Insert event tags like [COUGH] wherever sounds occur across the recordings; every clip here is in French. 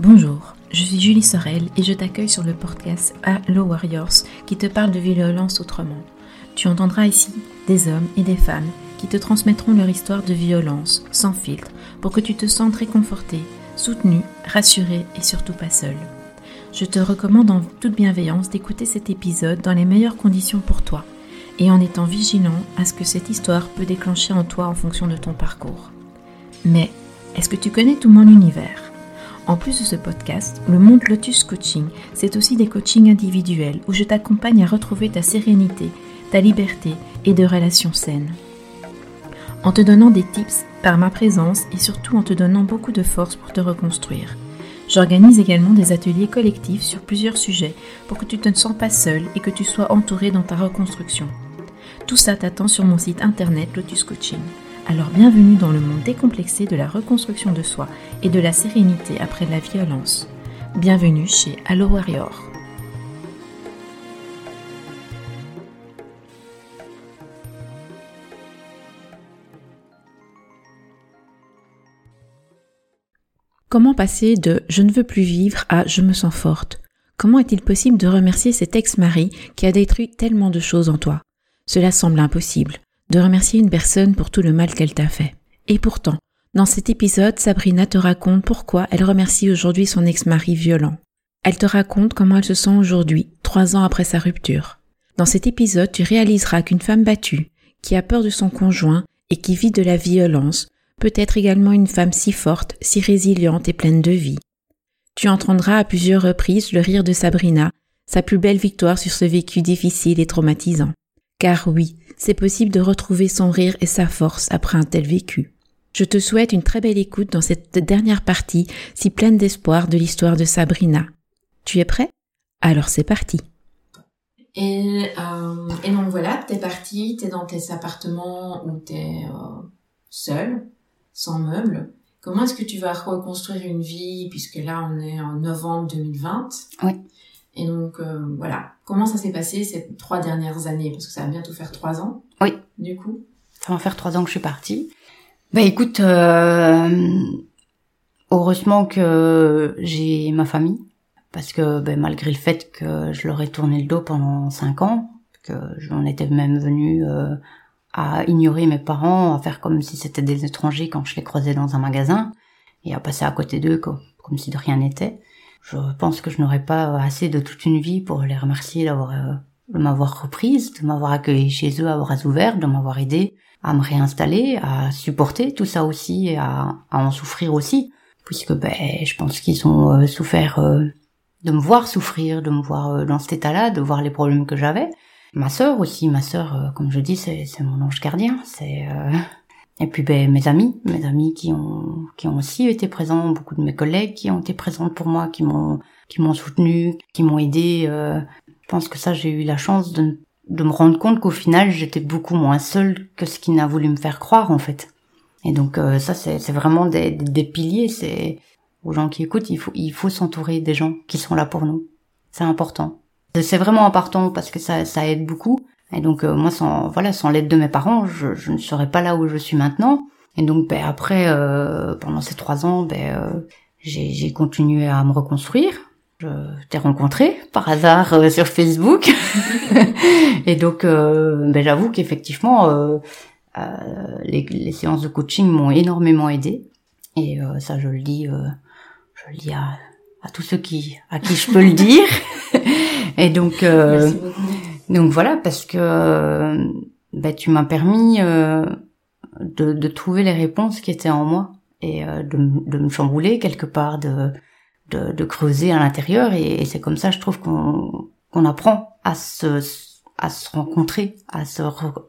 Bonjour, je suis Julie Sorel et je t'accueille sur le podcast Hello Warriors qui te parle de violence autrement. Tu entendras ici des hommes et des femmes qui te transmettront leur histoire de violence sans filtre pour que tu te sentes réconforté, soutenu, rassuré et surtout pas seul. Je te recommande en toute bienveillance d'écouter cet épisode dans les meilleures conditions pour toi et en étant vigilant à ce que cette histoire peut déclencher en toi en fonction de ton parcours. Mais est-ce que tu connais tout mon univers? En plus de ce podcast, le monde Lotus Coaching, c'est aussi des coachings individuels où je t'accompagne à retrouver ta sérénité, ta liberté et de relations saines. En te donnant des tips par ma présence et surtout en te donnant beaucoup de force pour te reconstruire. J'organise également des ateliers collectifs sur plusieurs sujets pour que tu ne te sens pas seul et que tu sois entouré dans ta reconstruction. Tout ça t'attend sur mon site internet Lotus Coaching. Alors bienvenue dans le monde décomplexé de la reconstruction de soi et de la sérénité après la violence. Bienvenue chez Allo Warrior. Comment passer de je ne veux plus vivre à je me sens forte Comment est-il possible de remercier cet ex-mari qui a détruit tellement de choses en toi? Cela semble impossible de remercier une personne pour tout le mal qu'elle t'a fait. Et pourtant, dans cet épisode, Sabrina te raconte pourquoi elle remercie aujourd'hui son ex-mari violent. Elle te raconte comment elle se sent aujourd'hui, trois ans après sa rupture. Dans cet épisode, tu réaliseras qu'une femme battue, qui a peur de son conjoint et qui vit de la violence, peut être également une femme si forte, si résiliente et pleine de vie. Tu entendras à plusieurs reprises le rire de Sabrina, sa plus belle victoire sur ce vécu difficile et traumatisant. Car oui, c'est possible de retrouver son rire et sa force après un tel vécu. Je te souhaite une très belle écoute dans cette dernière partie si pleine d'espoir de l'histoire de Sabrina. Tu es prêt? Alors c'est parti. Et, euh, et donc voilà, t'es parti, t'es dans tes appartements où t'es euh, seul, sans meubles. Comment est-ce que tu vas reconstruire une vie puisque là on est en novembre 2020 Oui. Et donc euh, voilà, comment ça s'est passé ces trois dernières années? Parce que ça va bientôt faire trois ans. Oui. Du coup? Ça va faire trois ans que je suis partie. Bah écoute, euh, heureusement que j'ai ma famille, parce que ben, malgré le fait que je leur ai tourné le dos pendant cinq ans, que j'en étais même venue euh, à ignorer mes parents, à faire comme si c'était des étrangers quand je les croisais dans un magasin, et à passer à côté d'eux comme si de rien n'était. Je pense que je n'aurais pas assez de toute une vie pour les remercier d'avoir euh, de m'avoir reprise, de m'avoir accueilli chez eux à bras ouverts, de m'avoir aidé à me réinstaller, à supporter tout ça aussi et à, à en souffrir aussi, puisque ben je pense qu'ils ont euh, souffert euh, de me voir souffrir, de me voir dans cet état-là, de voir les problèmes que j'avais. Ma sœur aussi, ma sœur, comme je dis, c'est mon ange gardien, c'est et puis ben mes amis, mes amis qui ont qui ont aussi été présents, beaucoup de mes collègues qui ont été présents pour moi, qui m'ont qui m'ont soutenu, qui m'ont aidé. Euh, je pense que ça j'ai eu la chance de de me rendre compte qu'au final j'étais beaucoup moins seule que ce qu'il n'a voulu me faire croire en fait. Et donc euh, ça c'est c'est vraiment des des piliers. C'est aux gens qui écoutent, il faut il faut s'entourer des gens qui sont là pour nous. C'est important. C'est vraiment important parce que ça ça aide beaucoup. Et donc euh, moi, sans voilà, sans l'aide de mes parents, je, je, ne serais pas là où je suis maintenant. Et donc ben, après, euh, pendant ces trois ans, ben, euh, j'ai continué à me reconstruire. Je t'ai rencontré par hasard sur Facebook. [LAUGHS] et donc, ben, j'avoue qu'effectivement, les, les, séances de coaching m'ont énormément aidé. Et ça, je le dis, je le dis à, à tous ceux qui à qui je peux le [LAUGHS] dire. et donc. Merci beaucoup donc voilà, parce que bah, tu m'as permis euh, de, de, trouver les réponses qui étaient en moi et euh, de, de, me chambouler quelque part, de, de, de creuser à l'intérieur. Et, c'est comme ça, je trouve qu'on qu'on apprend à se, à se rencontrer, à se,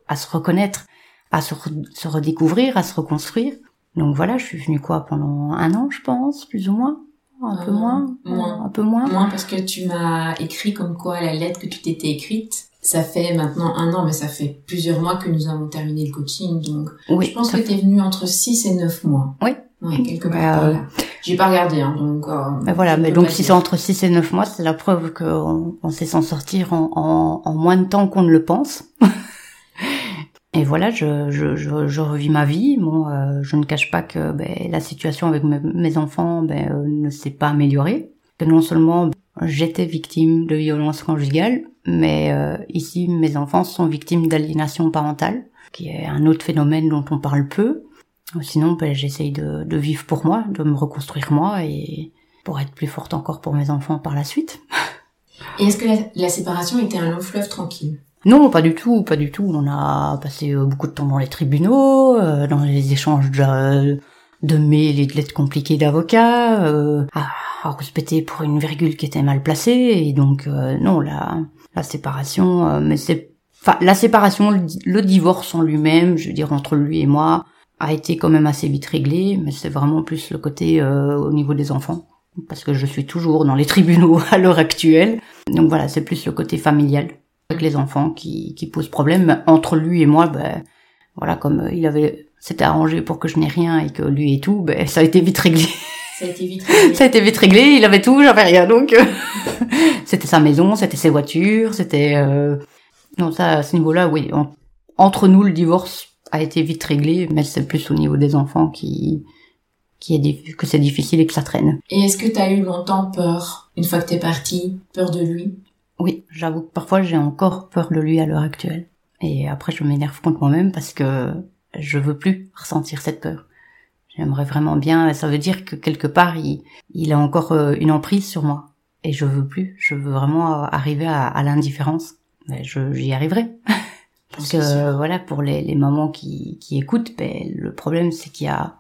à se reconnaître, à se, se redécouvrir, à se reconstruire. Donc voilà, je suis venue quoi pendant un an, je pense, plus ou moins. Un peu euh, moins, moins, un peu moins. Moins parce que tu m'as écrit comme quoi la lettre que tu t'étais écrite, ça fait maintenant un an, mais ça fait plusieurs mois que nous avons terminé le coaching, donc oui, je pense que t'es venu entre 6 et 9 mois. Oui. Oui, quelque part euh, J'ai pas regardé, hein, donc... Euh, ben voilà, mais donc si c'est entre 6 et 9 mois, c'est la preuve qu'on on sait s'en sortir en, en, en, moins de temps qu'on ne le pense. [LAUGHS] Et voilà, je, je, je, je revis ma vie. Bon, euh, je ne cache pas que ben, la situation avec mes, mes enfants ben, euh, ne s'est pas améliorée. Que non seulement j'étais victime de violences conjugales, mais euh, ici mes enfants sont victimes d'aliénation parentale, qui est un autre phénomène dont on parle peu. Sinon, ben, j'essaye de, de vivre pour moi, de me reconstruire moi et pour être plus forte encore pour mes enfants par la suite. [LAUGHS] Et est-ce que la, la séparation était un long fleuve tranquille? Non, pas du tout, pas du tout. On a passé euh, beaucoup de temps dans les tribunaux, euh, dans les échanges de, de mails et de lettres compliquées d'avocats, euh, à, à respecter pour une virgule qui était mal placée. Et donc, euh, non, la, la séparation, euh, mais c'est... Enfin, la séparation, le, le divorce en lui-même, je veux dire, entre lui et moi, a été quand même assez vite réglé, mais c'est vraiment plus le côté euh, au niveau des enfants parce que je suis toujours dans les [LAUGHS] tribunaux à l'heure actuelle. Donc voilà, c'est plus le côté familial avec les enfants qui, qui pose problème. Mais entre lui et moi, ben voilà, comme euh, il avait s'était arrangé pour que je n'ai rien et que lui et tout, ben ça a été vite réglé. [LAUGHS] Ça a été vite réglé. ça a été vite réglé. Il avait tout, j'avais rien. Donc euh, [LAUGHS] c'était sa maison, c'était ses voitures, c'était euh... non ça à ce niveau-là, oui. En- entre nous, le divorce a été vite réglé, mais c'est plus au niveau des enfants qui qui est que c'est difficile et que ça traîne. Et est-ce que t'as eu longtemps peur, une fois que t'es partie, peur de lui? Oui, j'avoue que parfois j'ai encore peur de lui à l'heure actuelle. Et après, je m'énerve contre moi-même parce que je veux plus ressentir cette peur. J'aimerais vraiment bien, ça veut dire que quelque part, il, il a encore euh, une emprise sur moi. Et je veux plus, je veux vraiment arriver à, à l'indifférence. J'y arriverai. [LAUGHS] Parce que sûr. euh, voilà, pour les, les mamans qui, qui écoutent, ben, le problème c'est qu'il y a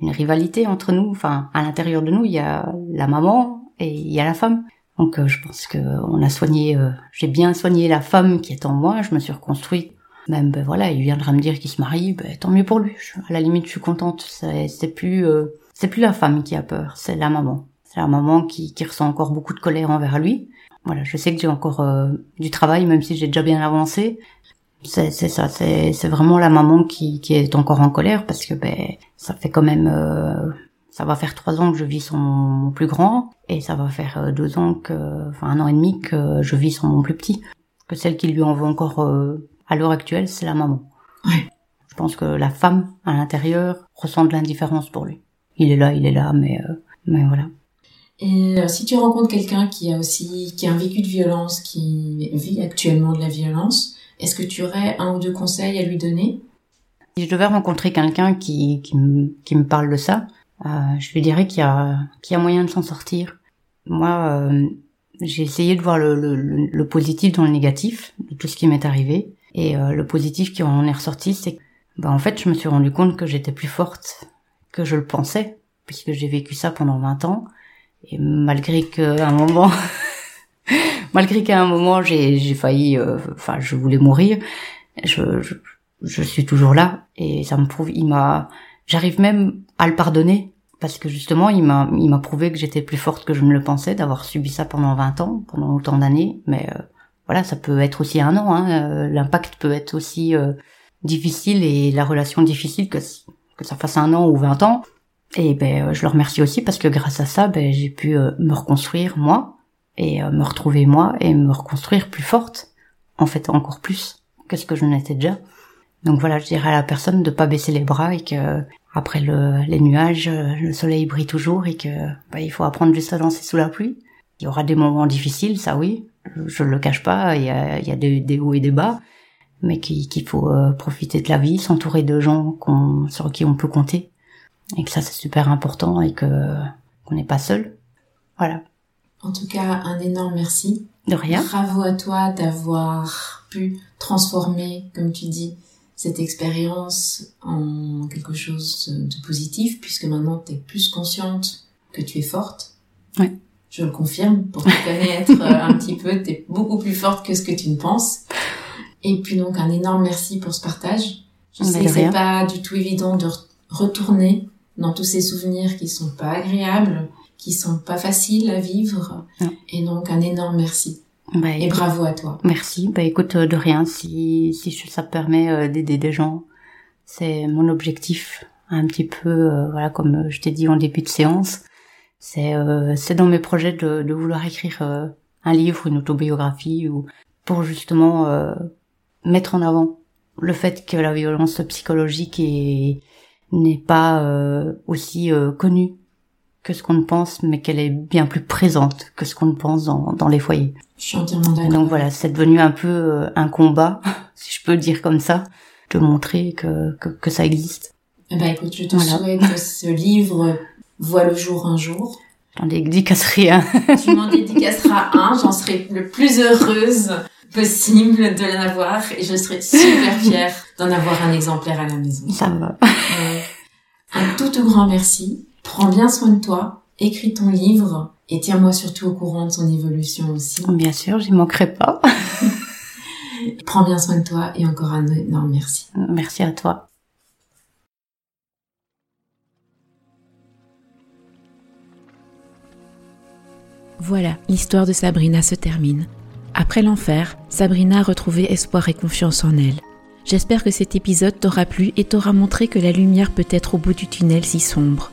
une rivalité entre nous. Enfin, à l'intérieur de nous, il y a la maman et il y a la femme. Donc euh, je pense que on a soigné, euh, j'ai bien soigné la femme qui est en moi, je me suis reconstruite. Même ben voilà, il viendra me dire qu'il se marie, ben tant mieux pour lui. À la limite, je suis contente. C'est plus euh, c'est plus la femme qui a peur, c'est la maman. C'est la maman qui qui ressent encore beaucoup de colère envers lui. Voilà, je sais que j'ai encore euh, du travail, même si j'ai déjà bien avancé. C'est ça, c'est c'est vraiment la maman qui qui est encore en colère parce que ben ça fait quand même euh, ça va faire trois ans que je vis sans mon plus grand et ça va faire euh, deux ans que, enfin un an et demi que je vis sans mon plus petit. Que celle qui lui en veut encore euh, à l'heure actuelle, c'est la maman. Je pense que la femme à l'intérieur ressent de l'indifférence pour lui. Il est là, il est là, mais euh, mais voilà. Et euh, si tu rencontres quelqu'un qui a aussi qui a un vécu de violence, qui vit actuellement de la violence, est-ce que tu aurais un ou deux conseils à lui donner? Si je devais rencontrer quelqu'un qui qui me qui me parle de ça, euh, je lui dirais qu'il y a qu'il y a moyen de s'en sortir. Moi, euh, j'ai essayé de voir le, le, le- le positif dans le négatif de tout ce qui m'est arrivé. Et euh, le positif qui en est ressorti, c'est que, bah, en fait, je me suis rendu compte que j'étais plus forte que je le pensais, puisque j'ai vécu ça pendant 20 ans. Et malgré qu'à un moment, [LAUGHS] malgré qu'à un moment, j'ai j'ai failli, euh, enfin, je voulais mourir, je, je, je suis toujours là. Et ça me prouve, il m'a, j'arrive même à le pardonner parce que justement, il m'a, il m'a prouvé que j'étais plus forte que je ne le pensais, d'avoir subi ça pendant 20 ans, pendant autant d'années. Mais euh, voilà, ça peut être aussi un an. Hein. euh, L'impact peut être aussi euh, difficile et la relation difficile que ça fasse un an ou 20 ans. Et ben, euh, je le remercie aussi parce que grâce à ça, ben, j'ai pu me reconstruire moi et me retrouver moi et me reconstruire plus forte, en fait encore plus que ce que je n'étais déjà. Donc voilà, je dirais à la personne de pas baisser les bras et que après le, les nuages, le soleil brille toujours et que bah, il faut apprendre juste à danser sous la pluie. Il y aura des moments difficiles, ça oui, je ne le cache pas, il y a, il y a des, des hauts et des bas, mais qu'il faut euh, profiter de la vie, s'entourer de gens qu'on, sur qui on peut compter, et que ça c'est super important et que qu'on n'est pas seul. Voilà, En tout cas, un énorme merci. de rien. Bravo à toi d'avoir pu transformer, comme tu dis, cette expérience en quelque chose de positif, puisque maintenant tu es plus consciente que tu es forte. Ouais. Je le confirme, pour te connaître euh, un petit peu, tu es beaucoup plus forte que ce que tu ne penses. Et puis donc un énorme merci pour ce partage. Je Bah, sais que c'est pas du tout évident de re- retourner dans tous ces souvenirs qui sont pas agréables, qui sont pas faciles à vivre. Non. Et donc un énorme merci. Bah, Et écoute, bravo à toi. Merci. Bah écoute, euh, de rien. Si si ça permet euh, d'aider des gens, c'est mon objectif. Un petit peu, euh, voilà, comme je t'ai dit en début de séance, c'est euh, c'est dans mes projets de, de vouloir écrire euh, un livre, une autobiographie, ou pour justement euh, mettre en avant le fait que la violence psychologique n'est pas euh, aussi euh, connue que ce qu'on ne pense, mais qu'elle est bien plus présente que ce qu'on ne pense dans, dans les foyers. Je suis entièrement d'accord. Donc voilà, c'est devenu un peu euh, un combat, [LAUGHS] si je peux le dire comme ça, de montrer que, que, que ça existe. Ben écoute, je te souhaite que ce livre voit le jour un jour. J'en dédicacerai un. tu m'en dédicaceras un, j'en serai le plus heureuse possible de l'avoir et je serai super fière d'en avoir un exemplaire à la maison. Ça va. un tout tout grand merci. Prends bien soin de toi, écris ton livre et tiens-moi surtout au courant de son évolution aussi. Bien sûr, j'y manquerai pas. [LAUGHS] Prends bien soin de toi et encore un énorme merci. Merci à toi. Voilà, l'histoire de Sabrina se termine. Après l'enfer, Sabrina a retrouvé espoir et confiance en elle. J'espère que cet épisode t'aura plu et t'aura montré que la lumière peut être au bout du tunnel si sombre.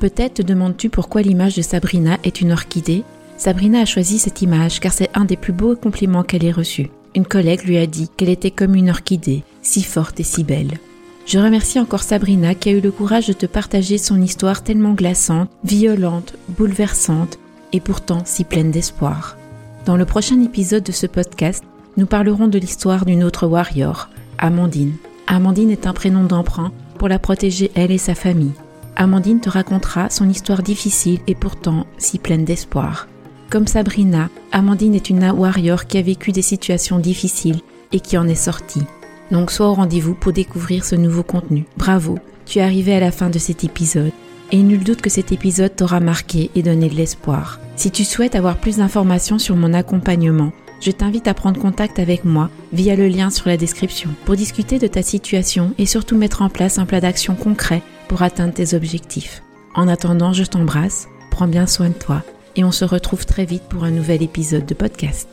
Peut-être te demandes-tu pourquoi l'image de Sabrina est une orchidée? Sabrina a choisi cette image car c'est un des plus beaux compliments qu'elle ait reçus. Une collègue lui a dit qu'elle était comme une orchidée, si forte et si belle. Je remercie encore Sabrina qui a eu le courage de te partager son histoire tellement glaçante, violente, bouleversante et pourtant si pleine d'espoir. Dans le prochain épisode de ce podcast, nous parlerons de l'histoire d'une autre warrior, Amandine. Amandine est un prénom d'emprunt pour la protéger elle et sa famille. Amandine te racontera son histoire difficile et pourtant si pleine d'espoir. Comme Sabrina, Amandine est une warrior qui a vécu des situations difficiles et qui en est sortie. Donc sois au rendez-vous pour découvrir ce nouveau contenu. Bravo, tu es arrivé à la fin de cet épisode et nul doute que cet épisode t'aura marqué et donné de l'espoir. Si tu souhaites avoir plus d'informations sur mon accompagnement, je t'invite à prendre contact avec moi via le lien sur la description pour discuter de ta situation et surtout mettre en place un plan d'action concret pour atteindre tes objectifs. En attendant, je t'embrasse, prends bien soin de toi et on se retrouve très vite pour un nouvel épisode de podcast.